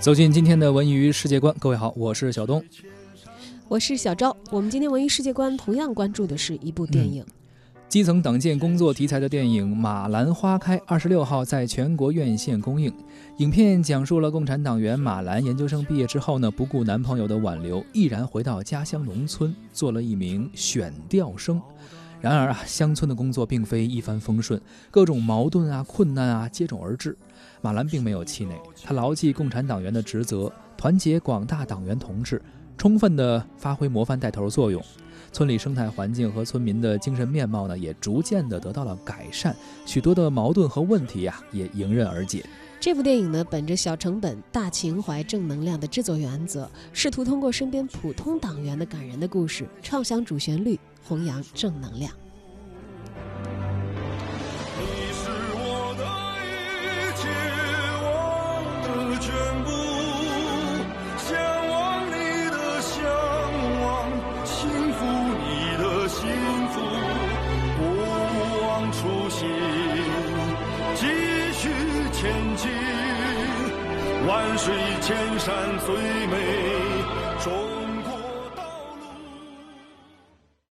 走进今天的文娱世界观，各位好，我是小东，我是小昭。我们今天文娱世界观同样关注的是一部电影，基层党建工作题材的电影《马兰花开》，二十六号在全国院线公映。影片讲述了共产党员马兰研究生毕业之后呢，不顾男朋友的挽留，毅然回到家乡农村，做了一名选调生。然而啊，乡村的工作并非一帆风顺，各种矛盾啊、困难啊接踵而至。马兰并没有气馁，他牢记共产党员的职责，团结广大党员同志，充分地发挥模范带头作用。村里生态环境和村民的精神面貌呢，也逐渐地得到了改善，许多的矛盾和问题呀，也迎刃而解。这部电影呢，本着小成本、大情怀、正能量的制作原则，试图通过身边普通党员的感人的故事，唱响主旋律。弘扬正能量。你是我的一切，我的全部，向往你的向往，幸福你的幸福，不忘初心，继续前进，万水千山最美。中。